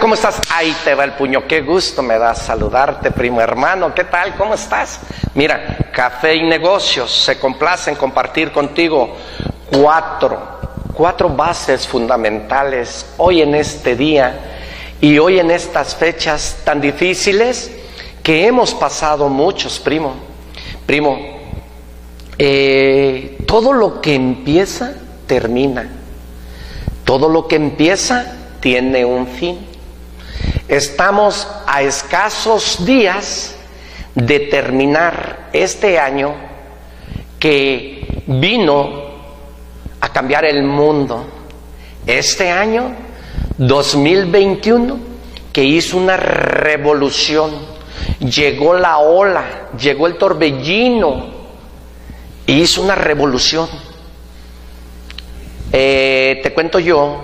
¿Cómo estás? Ahí te va el puño. Qué gusto me da saludarte, primo hermano. ¿Qué tal? ¿Cómo estás? Mira, Café y Negocios se complace en compartir contigo cuatro, cuatro bases fundamentales hoy en este día y hoy en estas fechas tan difíciles que hemos pasado muchos, primo. Primo, eh, todo lo que empieza, termina. Todo lo que empieza, tiene un fin. Estamos a escasos días de terminar este año que vino a cambiar el mundo. Este año 2021 que hizo una revolución. Llegó la ola, llegó el torbellino y hizo una revolución. Eh, te cuento yo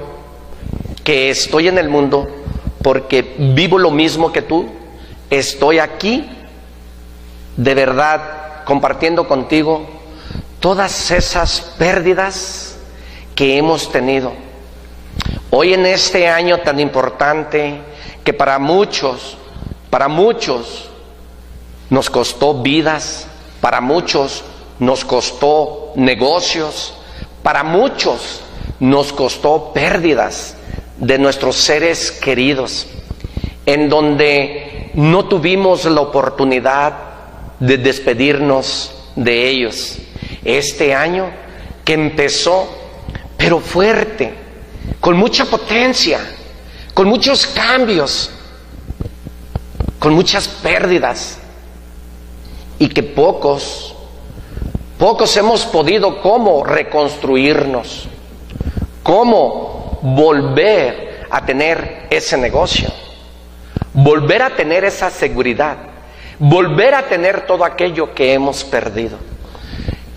que estoy en el mundo porque vivo lo mismo que tú, estoy aquí de verdad compartiendo contigo todas esas pérdidas que hemos tenido. Hoy en este año tan importante que para muchos, para muchos nos costó vidas, para muchos nos costó negocios, para muchos nos costó pérdidas de nuestros seres queridos, en donde no tuvimos la oportunidad de despedirnos de ellos. Este año que empezó, pero fuerte, con mucha potencia, con muchos cambios, con muchas pérdidas, y que pocos, pocos hemos podido cómo reconstruirnos, cómo volver a tener ese negocio, volver a tener esa seguridad, volver a tener todo aquello que hemos perdido.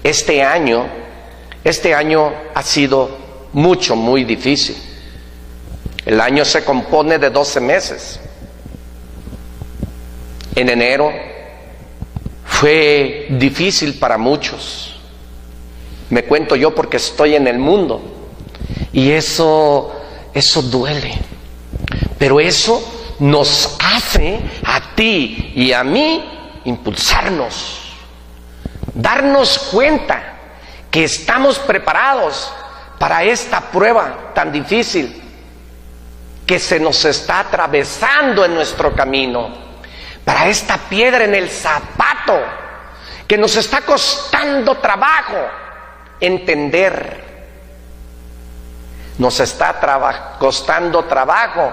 Este año, este año ha sido mucho, muy difícil. El año se compone de 12 meses. En enero fue difícil para muchos. Me cuento yo porque estoy en el mundo. Y eso, eso duele. Pero eso nos hace a ti y a mí impulsarnos, darnos cuenta que estamos preparados para esta prueba tan difícil que se nos está atravesando en nuestro camino, para esta piedra en el zapato que nos está costando trabajo entender nos está costando trabajo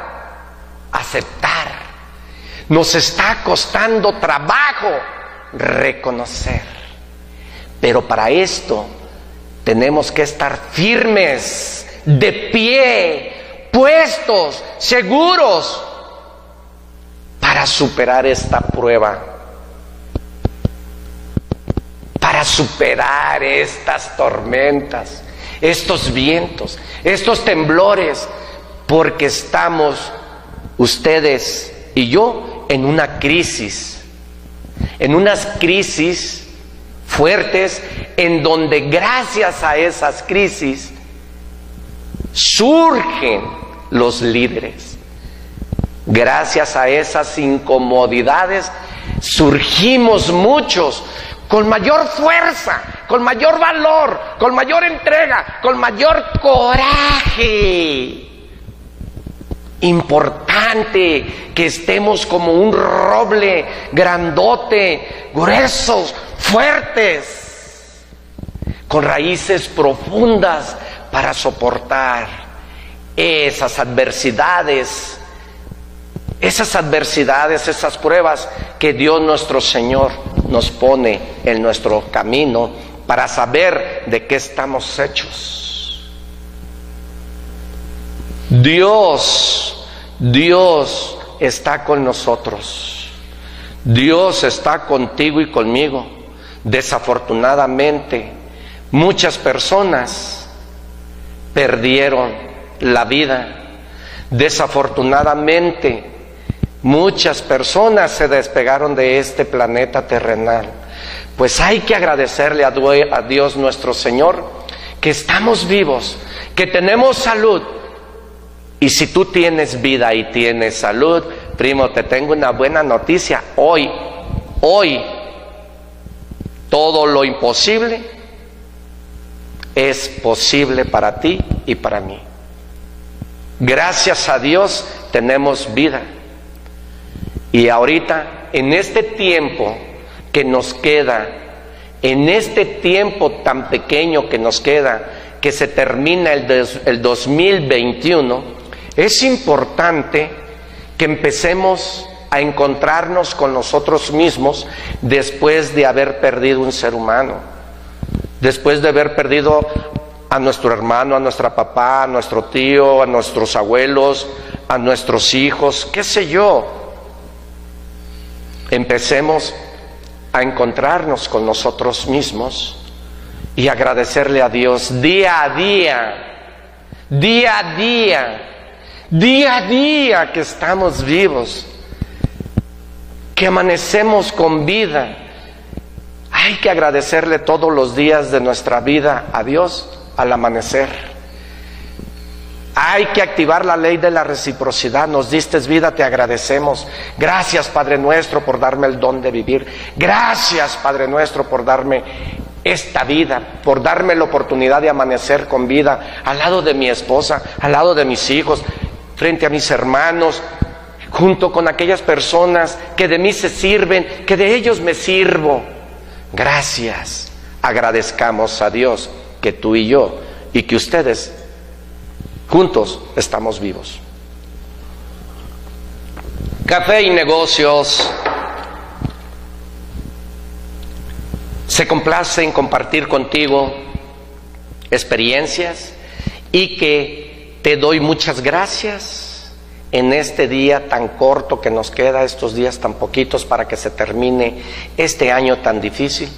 aceptar. Nos está costando trabajo reconocer. Pero para esto tenemos que estar firmes, de pie, puestos, seguros, para superar esta prueba, para superar estas tormentas, estos vientos, estos temblores, porque estamos ustedes y yo en una crisis, en unas crisis fuertes en donde gracias a esas crisis surgen los líderes. Gracias a esas incomodidades surgimos muchos con mayor fuerza, con mayor valor, con mayor entrega, con mayor coraje. Importante que estemos como un roble grandote, gruesos, fuertes, con raíces profundas para soportar esas adversidades esas adversidades, esas pruebas que Dios nuestro Señor nos pone en nuestro camino para saber de qué estamos hechos. Dios, Dios está con nosotros. Dios está contigo y conmigo. Desafortunadamente, muchas personas perdieron la vida. Desafortunadamente, Muchas personas se despegaron de este planeta terrenal. Pues hay que agradecerle a Dios nuestro Señor que estamos vivos, que tenemos salud Y si tú tienes vida y tienes salud, primo, te tengo una buena noticia. Hoy, hoy, todo lo imposible es posible para ti y para mí. Gracias a Dios tenemos vida. Y ahorita, en este tiempo que nos queda, en este tiempo tan pequeño que nos queda, que se termina el, el 2021, es importante que empecemos a encontrarnos con nosotros mismos después de haber perdido un ser humano, después de haber perdido a nuestro hermano, a nuestra papá, a nuestro tío, a nuestros abuelos, a nuestros hijos, qué sé yo. Empecemos a encontrarnos con nosotros mismos y agradecerle a Dios día a día, día a día, día a día que estamos vivos, que amanecemos con vida. Hay que agradecerle todos los días de nuestra vida a Dios al amanecer. Hay que activar la ley de la reciprocidad. Nos diste vida, te agradecemos. Gracias, Padre nuestro, por darme el don de vivir. Gracias, Padre nuestro, por darme esta vida, por darme la oportunidad de amanecer con vida al lado de mi esposa, al lado de mis hijos, frente a mis hermanos, junto con aquellas personas que de mí se sirven, que de ellos me sirvo. Gracias. Agradezcamos a Dios que tú y yo y que ustedes juntos estamos vivos. Café y negocios se complace en compartir contigo experiencias y que te doy muchas gracias en este día tan corto que nos queda, estos días tan poquitos para que se termine este año tan difícil.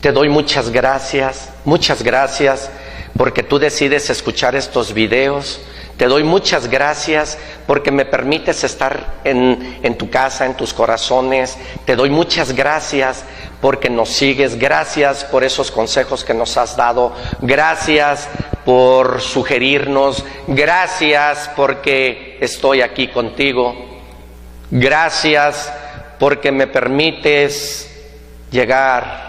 Te doy muchas gracias, muchas gracias porque tú decides escuchar estos videos. Te doy muchas gracias porque me permites estar en, tu casa, en tus corazones. Te doy muchas gracias porque nos sigues. Gracias por esos consejos que nos has dado. Gracias por sugerirnos. Gracias porque estoy aquí contigo. Gracias porque me permites llegar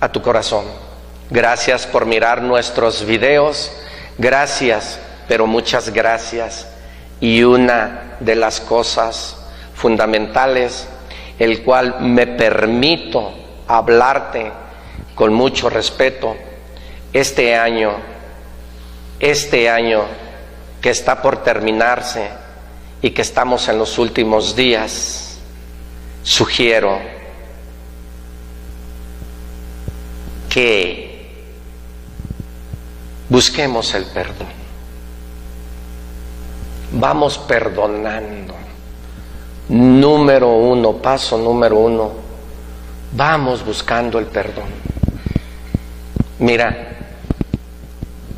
a tu corazón. Gracias por mirar nuestros videos. Gracias, pero muchas gracias. Y una de las cosas fundamentales, el cual me permito hablarte con mucho respeto, este año, este año que está por terminarse y que estamos en los últimos días, sugiero que busquemos el perdón. Vamos perdonando. Número uno, paso número uno, vamos buscando el perdón. Mira,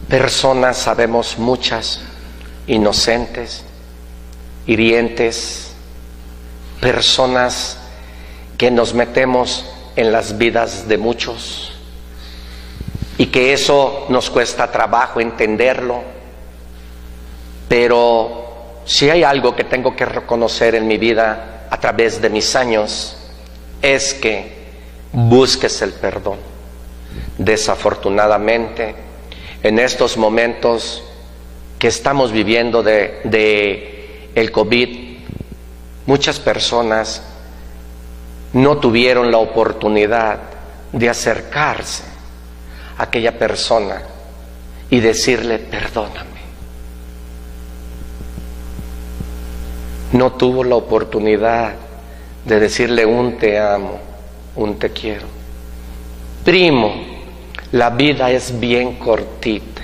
personas sabemos muchas, inocentes, hirientes, personas que nos metemos en las vidas de muchos y que eso nos cuesta trabajo entenderlo, pero si hay algo que tengo que reconocer en mi vida a través de mis años, es que busques el perdón. Desafortunadamente, en estos momentos que estamos viviendo de, el COVID, muchas personas no tuvieron la oportunidad de acercarse aquella persona y decirle, perdóname. No tuvo la oportunidad de decirle un te amo, un te quiero. Primo, la vida es bien cortita.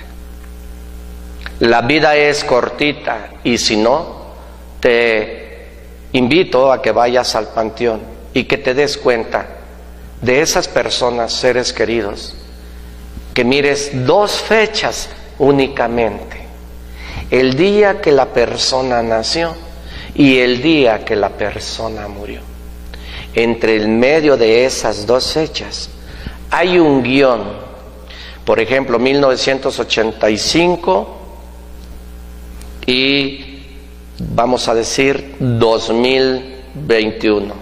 La vida es cortita y si no, te invito a que vayas al panteón y que te des cuenta de esas personas, seres queridos, que mires dos fechas únicamente. El día que la persona nació y el día que la persona murió. Entre el medio de esas dos fechas hay un guion. Por ejemplo, 1985 y vamos a decir 2021.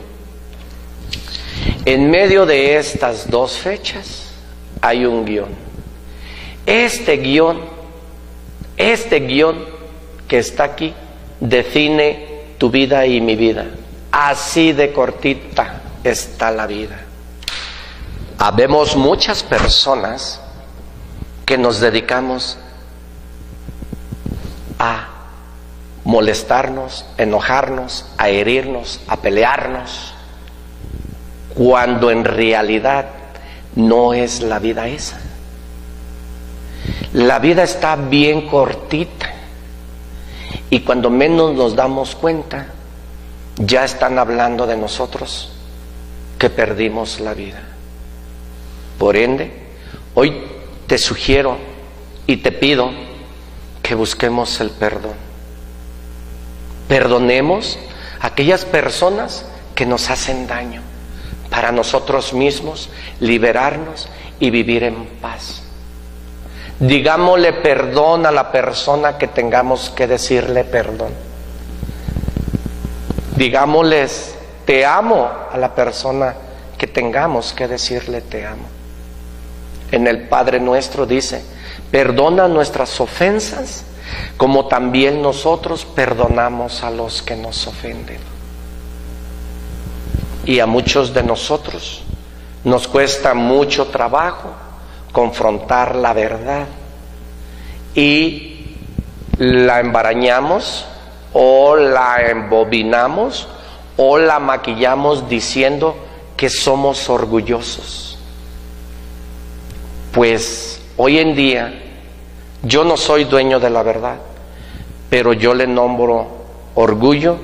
En medio de estas dos fechas hay un guion. Este guion, este guion que está aquí, define tu vida y mi vida. Así de cortita está la vida. Habemos muchas personas que nos dedicamos a molestarnos, enojarnos, a herirnos, a pelearnos, cuando en realidad no es la vida esa. La vida está bien cortita y cuando menos nos damos cuenta, ya están hablando de nosotros que perdimos la vida. Por ende, hoy te sugiero y te pido que busquemos el perdón. Perdonemos a aquellas personas que nos hacen daño para nosotros mismos liberarnos y vivir en paz. Digámosle perdón a la persona que tengamos que decirle perdón. Digámosles te amo a la persona que tengamos que decirle te amo. En el Padre nuestro dice, perdona nuestras ofensas como también nosotros perdonamos a los que nos ofenden. Y a muchos de nosotros nos cuesta mucho trabajo confrontar la verdad y la embarañamos o la embobinamos o la maquillamos diciendo que somos orgullosos. Pues hoy en día yo no soy dueño de la verdad, pero yo le nombro orgullo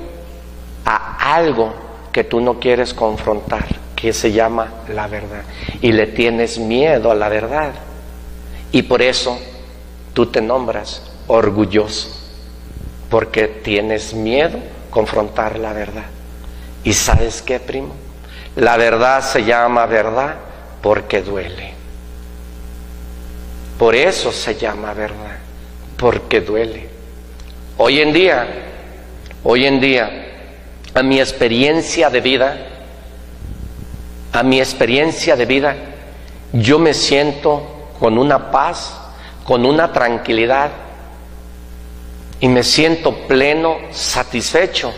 a algo que tú no quieres confrontar, que se llama la verdad. Y le tienes miedo a la verdad. Y por eso tú te nombras orgulloso, porque tienes miedo confrontar la verdad. ¿Y sabes qué, primo? La verdad se llama verdad porque duele. Por eso se llama verdad, porque duele. Hoy en día, hoy en día, a mi experiencia de vida, a mi experiencia de vida, yo me siento con una paz, con una tranquilidad y me siento pleno, satisfecho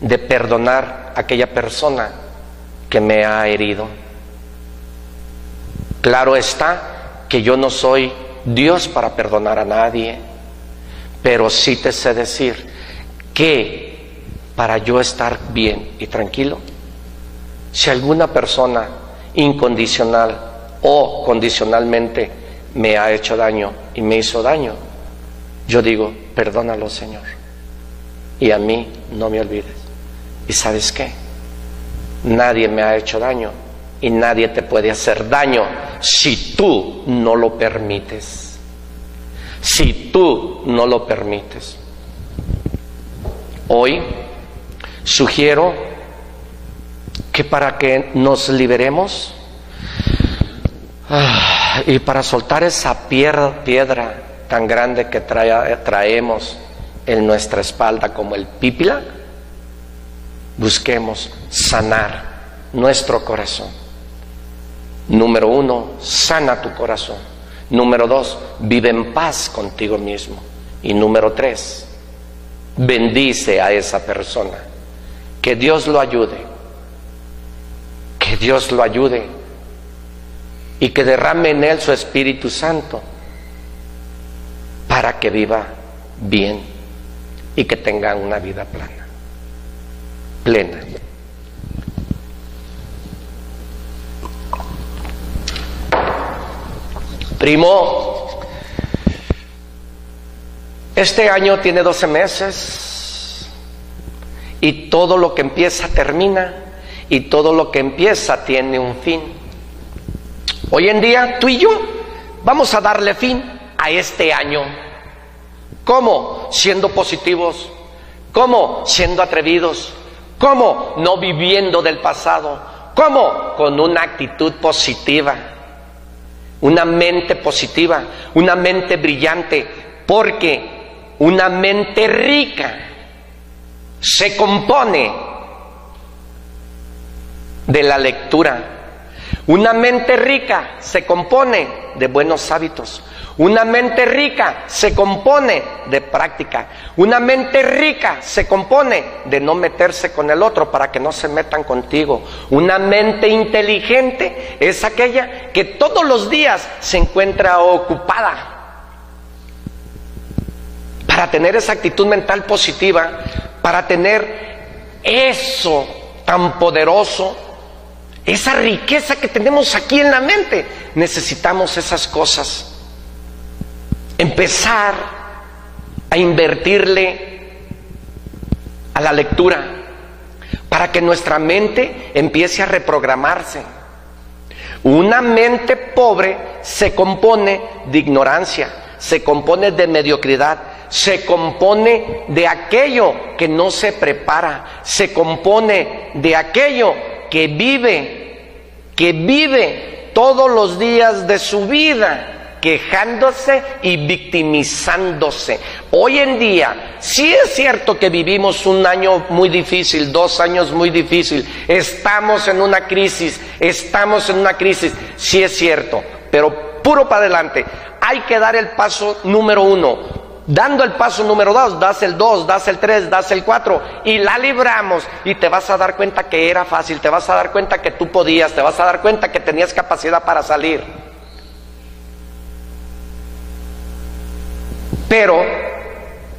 de perdonar a aquella persona que me ha herido. Claro está que yo no soy Dios para perdonar a nadie, pero sí te sé decir que para yo estar bien y tranquilo, si alguna persona incondicional o condicionalmente me ha hecho daño y me hizo daño, yo digo, perdónalo Señor, y a mí no me olvides. ¿Y sabes qué? Nadie me ha hecho daño y nadie te puede hacer daño si tú no lo permites. Si tú no lo permites. Hoy sugiero que para que nos liberemos ah, y para soltar esa piedra, piedra tan grande que traemos en nuestra espalda como el pípila, busquemos sanar nuestro corazón. Número uno, sana tu corazón. Número dos, vive en paz contigo mismo. Y número tres, bendice a esa persona. Que Dios lo ayude. Que Dios lo ayude. Y que derrame en él su Espíritu Santo para que viva bien y que tenga una vida plana plena. Primo, este año tiene 12 meses y todo lo que empieza termina y todo lo que empieza tiene un fin. Hoy en día tú y yo vamos a darle fin a este año. ¿Cómo? Siendo positivos. ¿Cómo? Siendo atrevidos. ¿Cómo? No viviendo del pasado. ¿Cómo? Con una actitud positiva, una mente positiva, una mente brillante, porque una mente rica se compone de la lectura. Una mente rica se compone de buenos hábitos. Una mente rica se compone de práctica. Una mente rica se compone de no meterse con el otro para que no se metan contigo. Una mente inteligente es aquella que todos los días se encuentra ocupada. Para tener esa actitud mental positiva, para tener eso tan poderoso, esa riqueza que tenemos aquí en la mente, necesitamos esas cosas empezar a invertirle a la lectura para que nuestra mente empiece a reprogramarse. Una mente pobre se compone de ignorancia, se compone de mediocridad, se compone de aquello que no se prepara, se compone de aquello que vive, que vive todos los días de su vida quejándose y victimizándose. Hoy en día, sí es cierto que vivimos un año muy difícil, dos años muy difícil, estamos en una crisis, estamos en una crisis, sí es cierto, pero puro para adelante. Hay que dar el paso número uno. Dando el paso número dos, das el dos, das el tres, das el cuatro y la libramos y te vas a dar cuenta que era fácil, te vas a dar cuenta que tú podías, te vas a dar cuenta que tenías capacidad para salir. Pero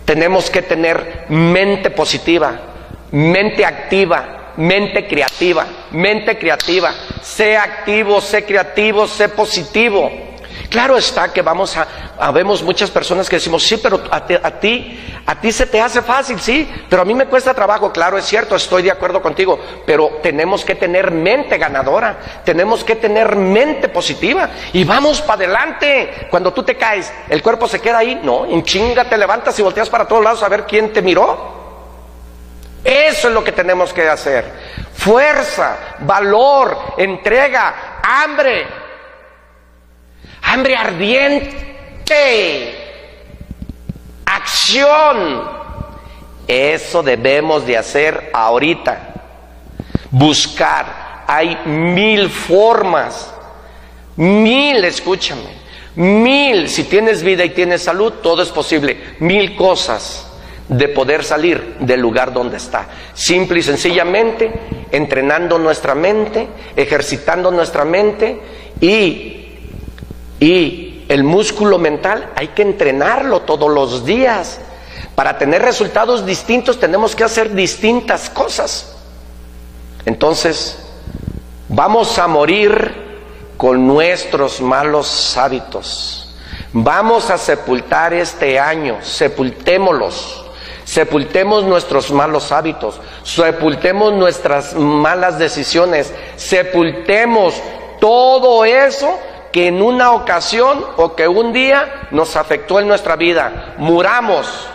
tenemos que tener mente positiva, mente activa, mente creativa, mente creativa. Sé activo, sé creativo, sé positivo. Claro está que vamos a, vemos muchas personas que decimos, sí, pero a, ti, a ti se te hace fácil, sí, pero a mí me cuesta trabajo, claro, es cierto, estoy de acuerdo contigo, pero tenemos que tener mente ganadora, tenemos que tener mente positiva y vamos para adelante. Cuando tú te caes, el cuerpo se queda ahí, no, en chinga te levantas y volteas para todos lados a ver quién te miró. Eso es lo que tenemos que hacer. Fuerza, valor, entrega, hambre, hambre ardiente, acción. Eso debemos de hacer ahorita. Buscar. Hay mil formas. Mil, escúchame. Mil, si tienes vida y tienes salud, todo es posible. Mil cosas de poder salir del lugar donde está. Simple y sencillamente, entrenando nuestra mente, ejercitando nuestra mente y y el músculo mental hay que entrenarlo todos los días. Para tener resultados distintos tenemos que hacer distintas cosas. Entonces, vamos a morir con nuestros malos hábitos. Vamos a sepultar este año, sepultémoslos. Sepultemos nuestros malos hábitos, sepultemos nuestras malas decisiones, sepultemos todo eso que en una ocasión o que un día nos afectó en nuestra vida. Muramos.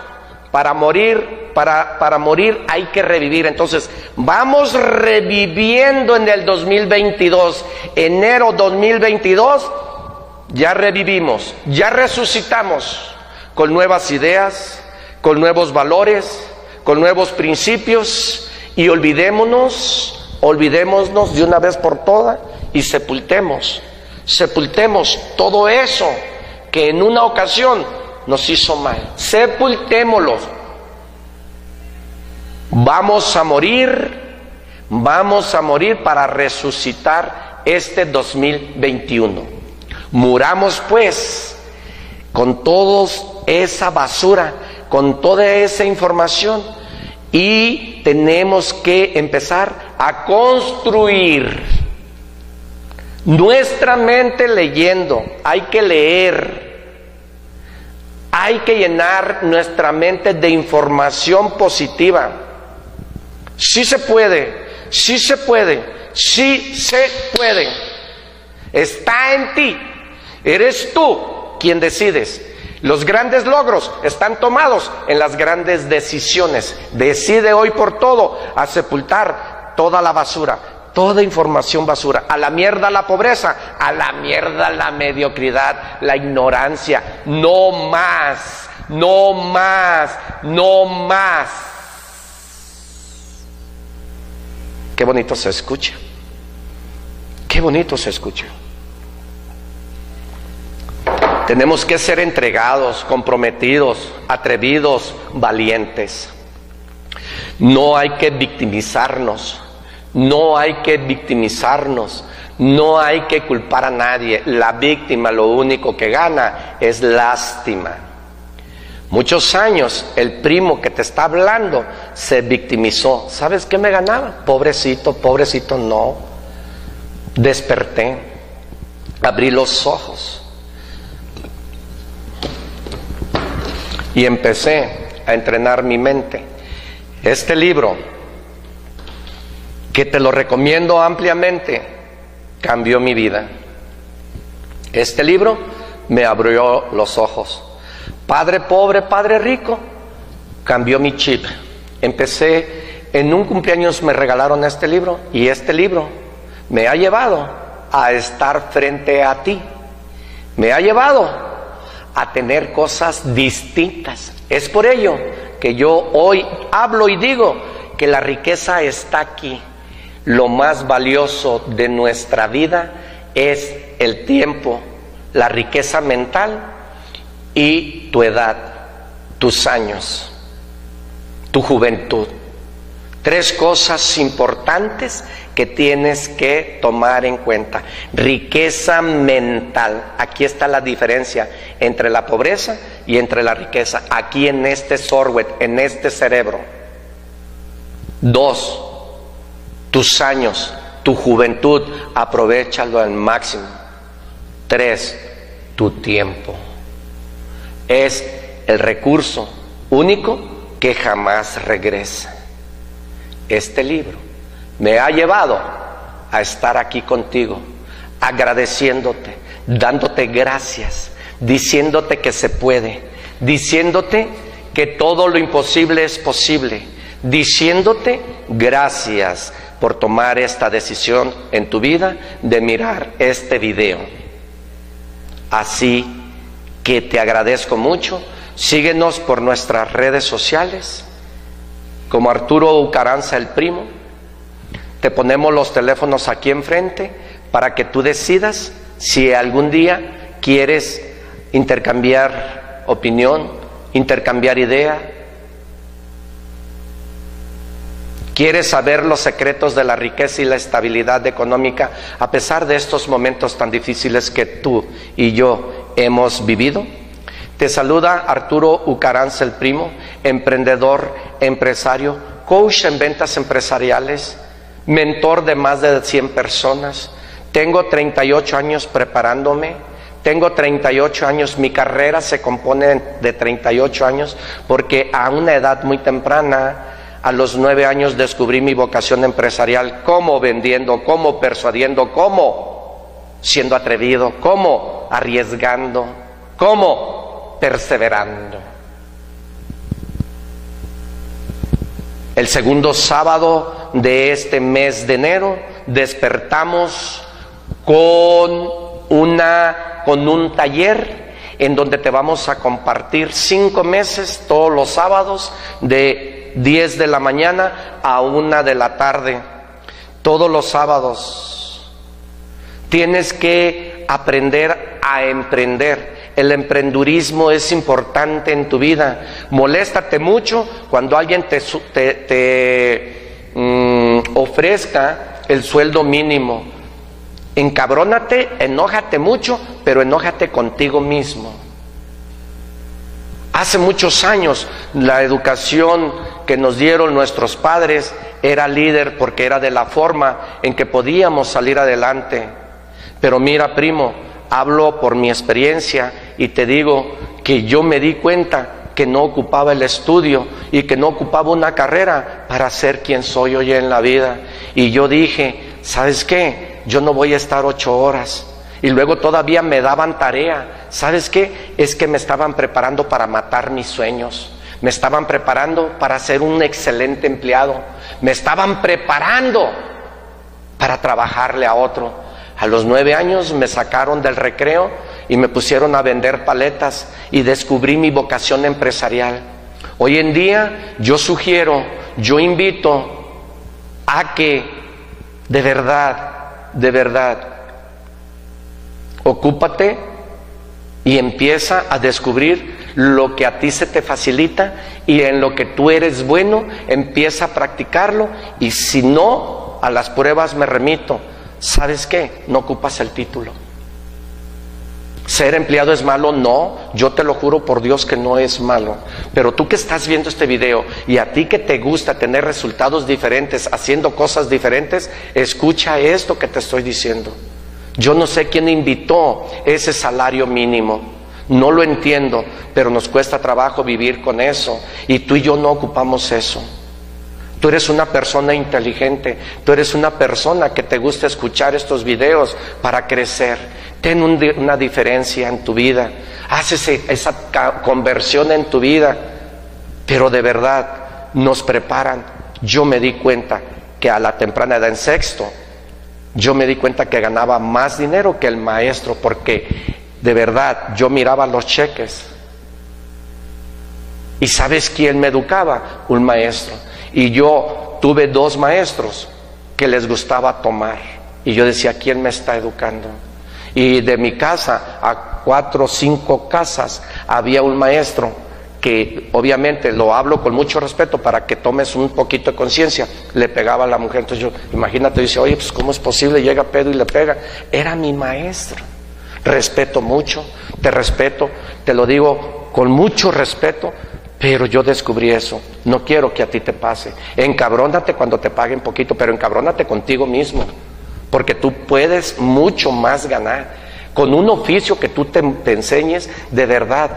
Para morir, para, para morir hay que revivir. Entonces, vamos reviviendo en el 2022. Enero 2022, ya revivimos, ya resucitamos con nuevas ideas, con nuevos valores, con nuevos principios y olvidémonos, olvidémonos de una vez por todas y sepultemos sepultemos todo eso que en una ocasión nos hizo mal. Sepultémoslo. Vamos a morir, vamos a morir para resucitar este 2021. Muramos pues con toda esa basura, con toda esa información y tenemos que empezar a construir nuestra mente leyendo, hay que leer, hay que llenar nuestra mente de información positiva. Sí se puede, sí se puede, sí se puede. Está en ti, eres tú quien decides. Los grandes logros están tomados en las grandes decisiones. Decide hoy por todo a sepultar toda la basura, Toda información basura. A la mierda la pobreza, a la mierda la mediocridad, la ignorancia. No más. no más, no más. Qué bonito se escucha. Qué bonito se escucha. Tenemos que ser entregados, comprometidos, atrevidos, valientes. No hay que victimizarnos, no hay que victimizarnos, no hay que culpar a nadie. La víctima lo único que gana es lástima. Muchos años el primo que te está hablando se victimizó. ¿Sabes qué me ganaba? Pobrecito, pobrecito, no. Desperté, abrí los ojos y empecé a entrenar mi mente. Este libro, que te lo recomiendo ampliamente, cambió mi vida. Este libro me abrió los ojos. Padre pobre, padre rico, cambió mi chip. Empecé, en un cumpleaños me regalaron este libro y este libro me ha llevado a estar frente a ti. Me ha llevado a tener cosas distintas. Es por ello que yo hoy hablo y digo que la riqueza está aquí. Lo más valioso de nuestra vida es el tiempo, la riqueza mental y tu edad, tus años, tu juventud. Tres cosas importantes que tienes que tomar en cuenta. Riqueza mental. Aquí está la diferencia entre la pobreza y entre la riqueza. Aquí en este sorwet, en este cerebro. Dos, tus años, tu juventud, aprovechalo al máximo. Tres, tu tiempo. Es el recurso único que jamás regresa este libro me ha llevado a estar aquí contigo, agradeciéndote, dándote gracias, diciéndote que se puede, diciéndote que todo lo imposible es posible, diciéndote gracias por tomar esta decisión en tu vida de mirar este video. Así que te agradezco mucho. Síguenos por nuestras redes sociales como Arturo Ucaranza el primo. Te ponemos los teléfonos aquí enfrente para que tú decidas si algún día quieres intercambiar opinión, intercambiar idea. ¿Quieres saber los secretos de la riqueza y la estabilidad económica a pesar de estos momentos tan difíciles que tú y yo hemos vivido? Te saluda Arturo Ucaranza el primo, emprendedor, empresario, coach en ventas empresariales, mentor de más de 100 personas. Tengo 38 años preparándome, tengo 38 años, mi carrera se compone de 38 años porque a una edad muy temprana, a los 9 años descubrí mi vocación empresarial, cómo vendiendo, cómo persuadiendo, cómo siendo atrevido, cómo arriesgando, cómo perseverando. El segundo sábado de este mes de enero despertamos con una con un taller en donde te vamos a compartir cinco meses todos los sábados de 10 de la mañana a una de la tarde. Todos los sábados tienes que aprender a emprender el emprendurismo es importante en tu vida. Moléstate mucho cuando alguien te, te, mm, ofrezca el sueldo mínimo. Encabrónate, enójate mucho, pero enójate contigo mismo. Hace muchos años la educación que nos dieron nuestros padres era líder porque era de la forma en que podíamos salir adelante. Pero mira, primo, hablo por mi experiencia y te digo que yo me di cuenta que no ocupaba el estudio y que no ocupaba una carrera para ser quien soy hoy en la vida. Y yo dije, ¿sabes qué? Yo no voy a estar ocho horas. Y luego todavía me daban tarea. ¿Sabes qué? Es que me estaban preparando para matar mis sueños. Me estaban preparando para ser un excelente empleado. Me estaban preparando para trabajarle a otro. A los nueve años me sacaron del recreo y me pusieron a vender paletas y descubrí mi vocación empresarial. Hoy en día yo sugiero, yo invito a que de verdad, de verdad, ocúpate y empieza a descubrir lo que a ti se te facilita y en lo que tú eres bueno, empieza a practicarlo y si no, a las pruebas me remito. ¿Sabes qué? No ocupas el título. ¿Ser empleado es malo? No, yo te lo juro por Dios que no es malo. Pero tú que estás viendo este video y a ti que te gusta tener resultados diferentes, haciendo cosas diferentes, escucha esto que te estoy diciendo. Yo no sé quién invitó ese salario mínimo. No lo entiendo, pero nos cuesta trabajo vivir con eso. Y tú y yo no ocupamos eso. Tú eres una persona inteligente, tú eres una persona que te gusta escuchar estos videos para crecer. Ten una diferencia en tu vida, haz esa conversión en tu vida, pero de verdad nos preparan. Yo me di cuenta que a la temprana edad en sexto, yo me di cuenta que ganaba más dinero que el maestro porque de verdad, yo miraba los cheques. ¿Y sabes quién me educaba? Un maestro. Y yo tuve dos maestros que les gustaba tomar. Y yo decía, ¿quién me está educando? Y de mi casa a cuatro o cinco casas había un maestro que obviamente lo hablo con mucho respeto para que tomes un poquito de conciencia, le pegaba a la mujer. Entonces yo, imagínate, dice, oye, pues ¿cómo es posible? Llega Pedro y le pega. Era mi maestro respeto mucho, te respeto, te lo digo con mucho respeto, pero yo descubrí eso. No quiero que a ti te pase. Encabrónate cuando te paguen poquito, pero encabrónate contigo mismo, porque tú puedes mucho más ganar. Con un oficio que tú te, te enseñes de verdad,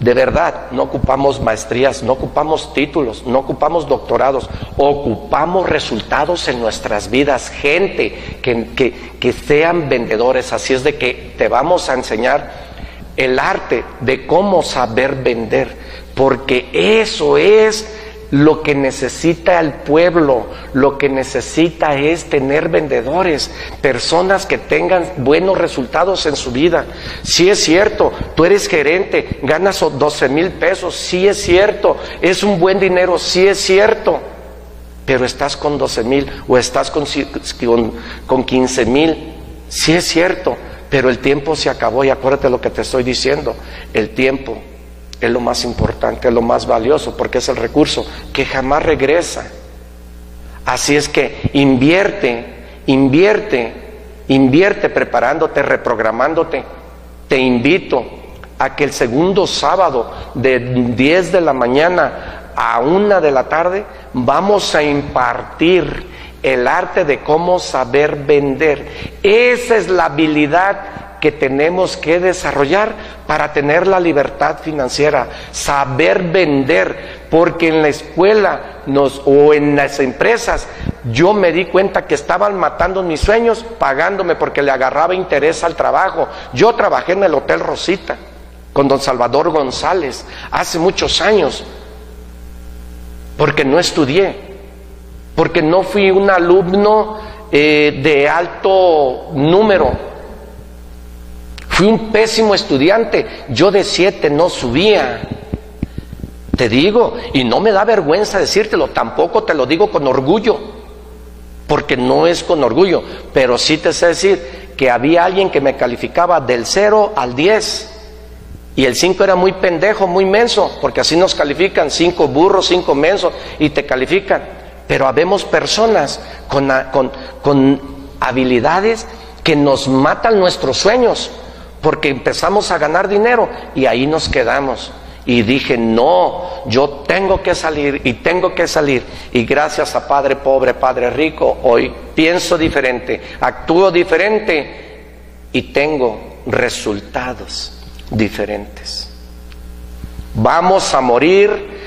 de verdad, no ocupamos maestrías, no ocupamos títulos, no ocupamos doctorados, ocupamos resultados en nuestras vidas, gente que, que, sean vendedores. Así es de que te vamos a enseñar el arte de cómo saber vender, porque eso es lo que necesita el pueblo, lo que necesita es tener vendedores, personas que tengan buenos resultados en su vida. Si es cierto, tú eres gerente, ganas 12 mil pesos, sí es cierto, es un buen dinero, sí es cierto, pero estás con 12 mil o estás con, con, con 15 mil, sí es cierto, pero el tiempo se acabó y acuérdate lo que te estoy diciendo, el tiempo es lo más importante, es lo más valioso, porque es el recurso que jamás regresa. Así es que invierte, invierte, invierte preparándote, reprogramándote. Te invito a que el segundo sábado de 10 de la mañana a 1 de la tarde vamos a impartir el arte de cómo saber vender. Esa es la habilidad que tenemos que desarrollar para tener la libertad financiera, saber vender, porque en la escuela o en las empresas yo me di cuenta que estaban matando mis sueños pagándome porque le agarraba interés al trabajo. Yo trabajé en el Hotel Rosita con don Salvador González hace muchos años, porque no estudié, porque no fui un alumno eh, de alto número, Fui un pésimo estudiante, yo de siete no subía. Te digo, y no me da vergüenza decírtelo, tampoco te lo digo con orgullo, porque no es con orgullo, pero sí te sé decir que había alguien que me calificaba del 0 al 10. Y el 5 era muy pendejo, muy menso, porque así nos califican, 5 burros, 5 mensos, y te califican. Pero habemos personas con, con, con habilidades que nos matan nuestros sueños porque empezamos a ganar dinero y ahí nos quedamos. Y dije, no, yo tengo que salir y tengo que salir. Y gracias a Padre Pobre, Padre Rico, hoy pienso diferente, actúo diferente y tengo resultados diferentes. Vamos a morir,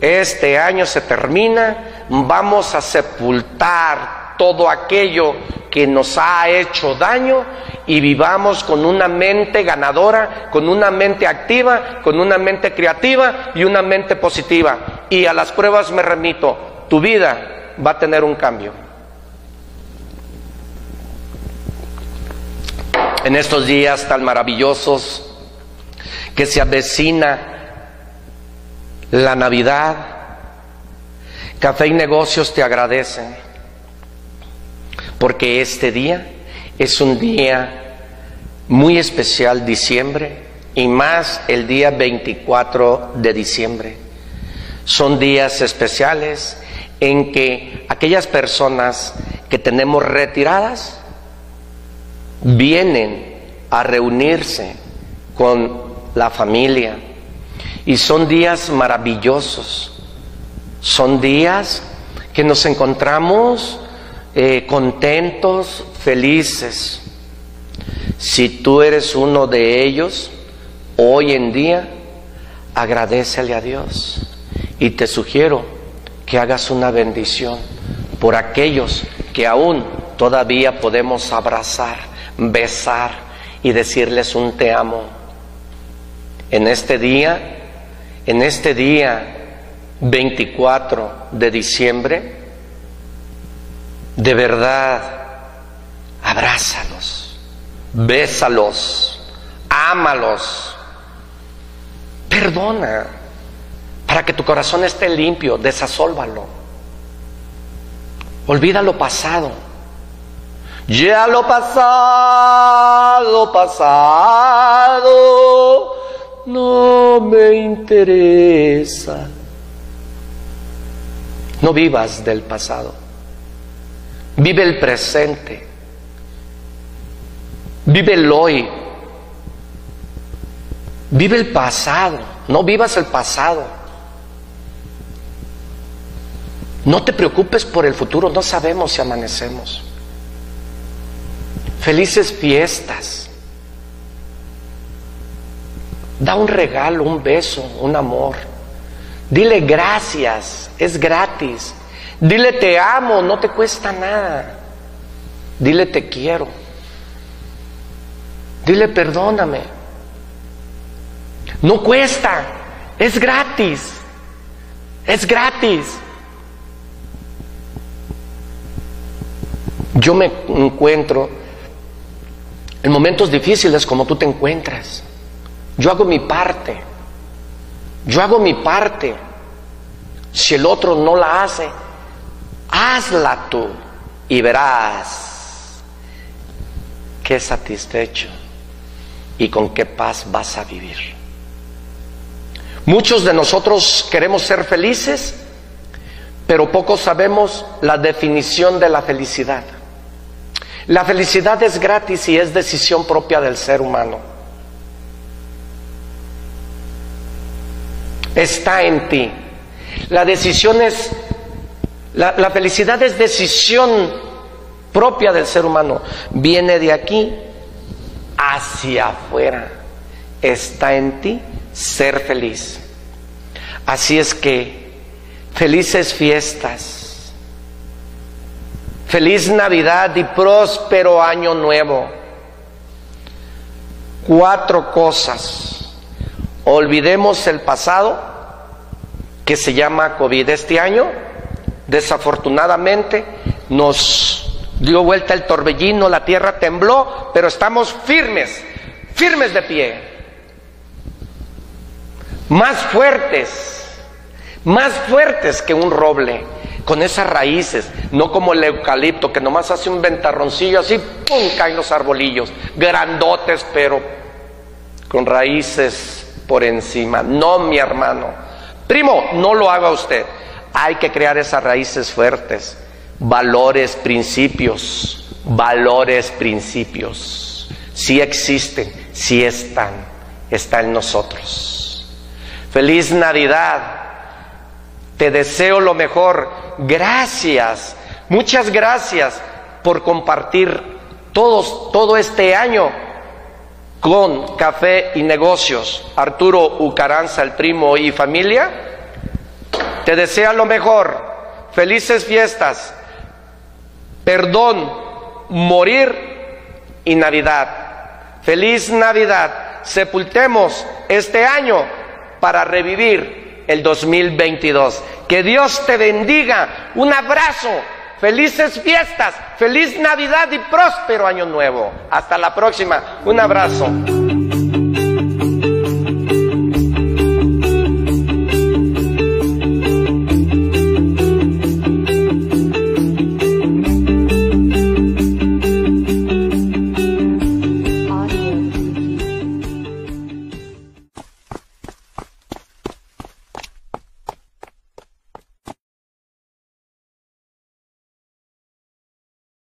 este año se termina, vamos a sepultar todo aquello que nos ha hecho daño y vivamos con una mente ganadora, con una mente activa, con una mente creativa y una mente positiva. Y a las pruebas me remito, tu vida va a tener un cambio. en estos días tan maravillosos que se avecina la Navidad, Café y Negocios te agradecen porque este día es un día muy especial, diciembre, y más el día 24 de diciembre. Son días especiales en que aquellas personas que tenemos retiradas vienen a reunirse con la familia y son días maravillosos, son días que nos encontramos eh, contentos, felices. Si tú eres uno de ellos, hoy en día, agradecele a Dios y te sugiero que hagas una bendición por aquellos que aún todavía podemos abrazar, besar y decirles un te amo. En este día, en este día 24 de diciembre, de verdad, abrázalos, bésalos, ámalos, perdona, para que tu corazón esté limpio, desasólvalo. Olvida lo pasado. Ya lo pasado, pasado, no me interesa. No vivas del pasado. Vive el presente. Vive el hoy. Vive el pasado. No vivas el pasado. No te preocupes por el futuro. No sabemos si amanecemos. Felices fiestas. Da un regalo, un beso, un amor. Dile gracias. Es gratis. Dile te amo, no te cuesta nada. Dile te quiero. Dile perdóname. No cuesta, es gratis. Es gratis. Yo me encuentro en momentos difíciles como tú te encuentras. Yo hago mi parte. Yo hago mi parte. Si el otro no la hace, hazla tú y verás qué satisfecho y con qué paz vas a vivir. Muchos de nosotros queremos ser felices, pero pocos sabemos la definición de la felicidad. La felicidad es gratis y es decisión propia del ser humano. Está en ti. La decisión es la, felicidad es decisión propia del ser humano. Viene de aquí hacia afuera. Está en ti ser feliz. Así es que felices fiestas. Feliz Navidad y próspero año nuevo. Cuatro cosas. Olvidemos el pasado que se llama COVID este año Desafortunadamente nos dio vuelta el torbellino, la tierra tembló, pero estamos firmes, firmes de pie. Más fuertes, más fuertes que un roble, con esas raíces, no como el eucalipto que nomás hace un ventarroncillo así, ¡pum! caen los arbolillos, grandotes, pero con raíces por encima. No, mi hermano. Primo, no lo haga usted. Hay que crear esas raíces fuertes, valores, principios, valores, principios. Si existen, si están, está en nosotros. Feliz Navidad. Te deseo lo mejor. Gracias, muchas gracias por compartir todos, todo este año con Café y Negocios. Arturo Ucaranza, el primo y familia te desea lo mejor, felices fiestas, perdón, morir y Navidad. Feliz Navidad. Sepultemos este año para revivir el 2022. Que Dios te bendiga. Un abrazo Felices fiestas, feliz Navidad y próspero año nuevo. Hasta la próxima. Un abrazo.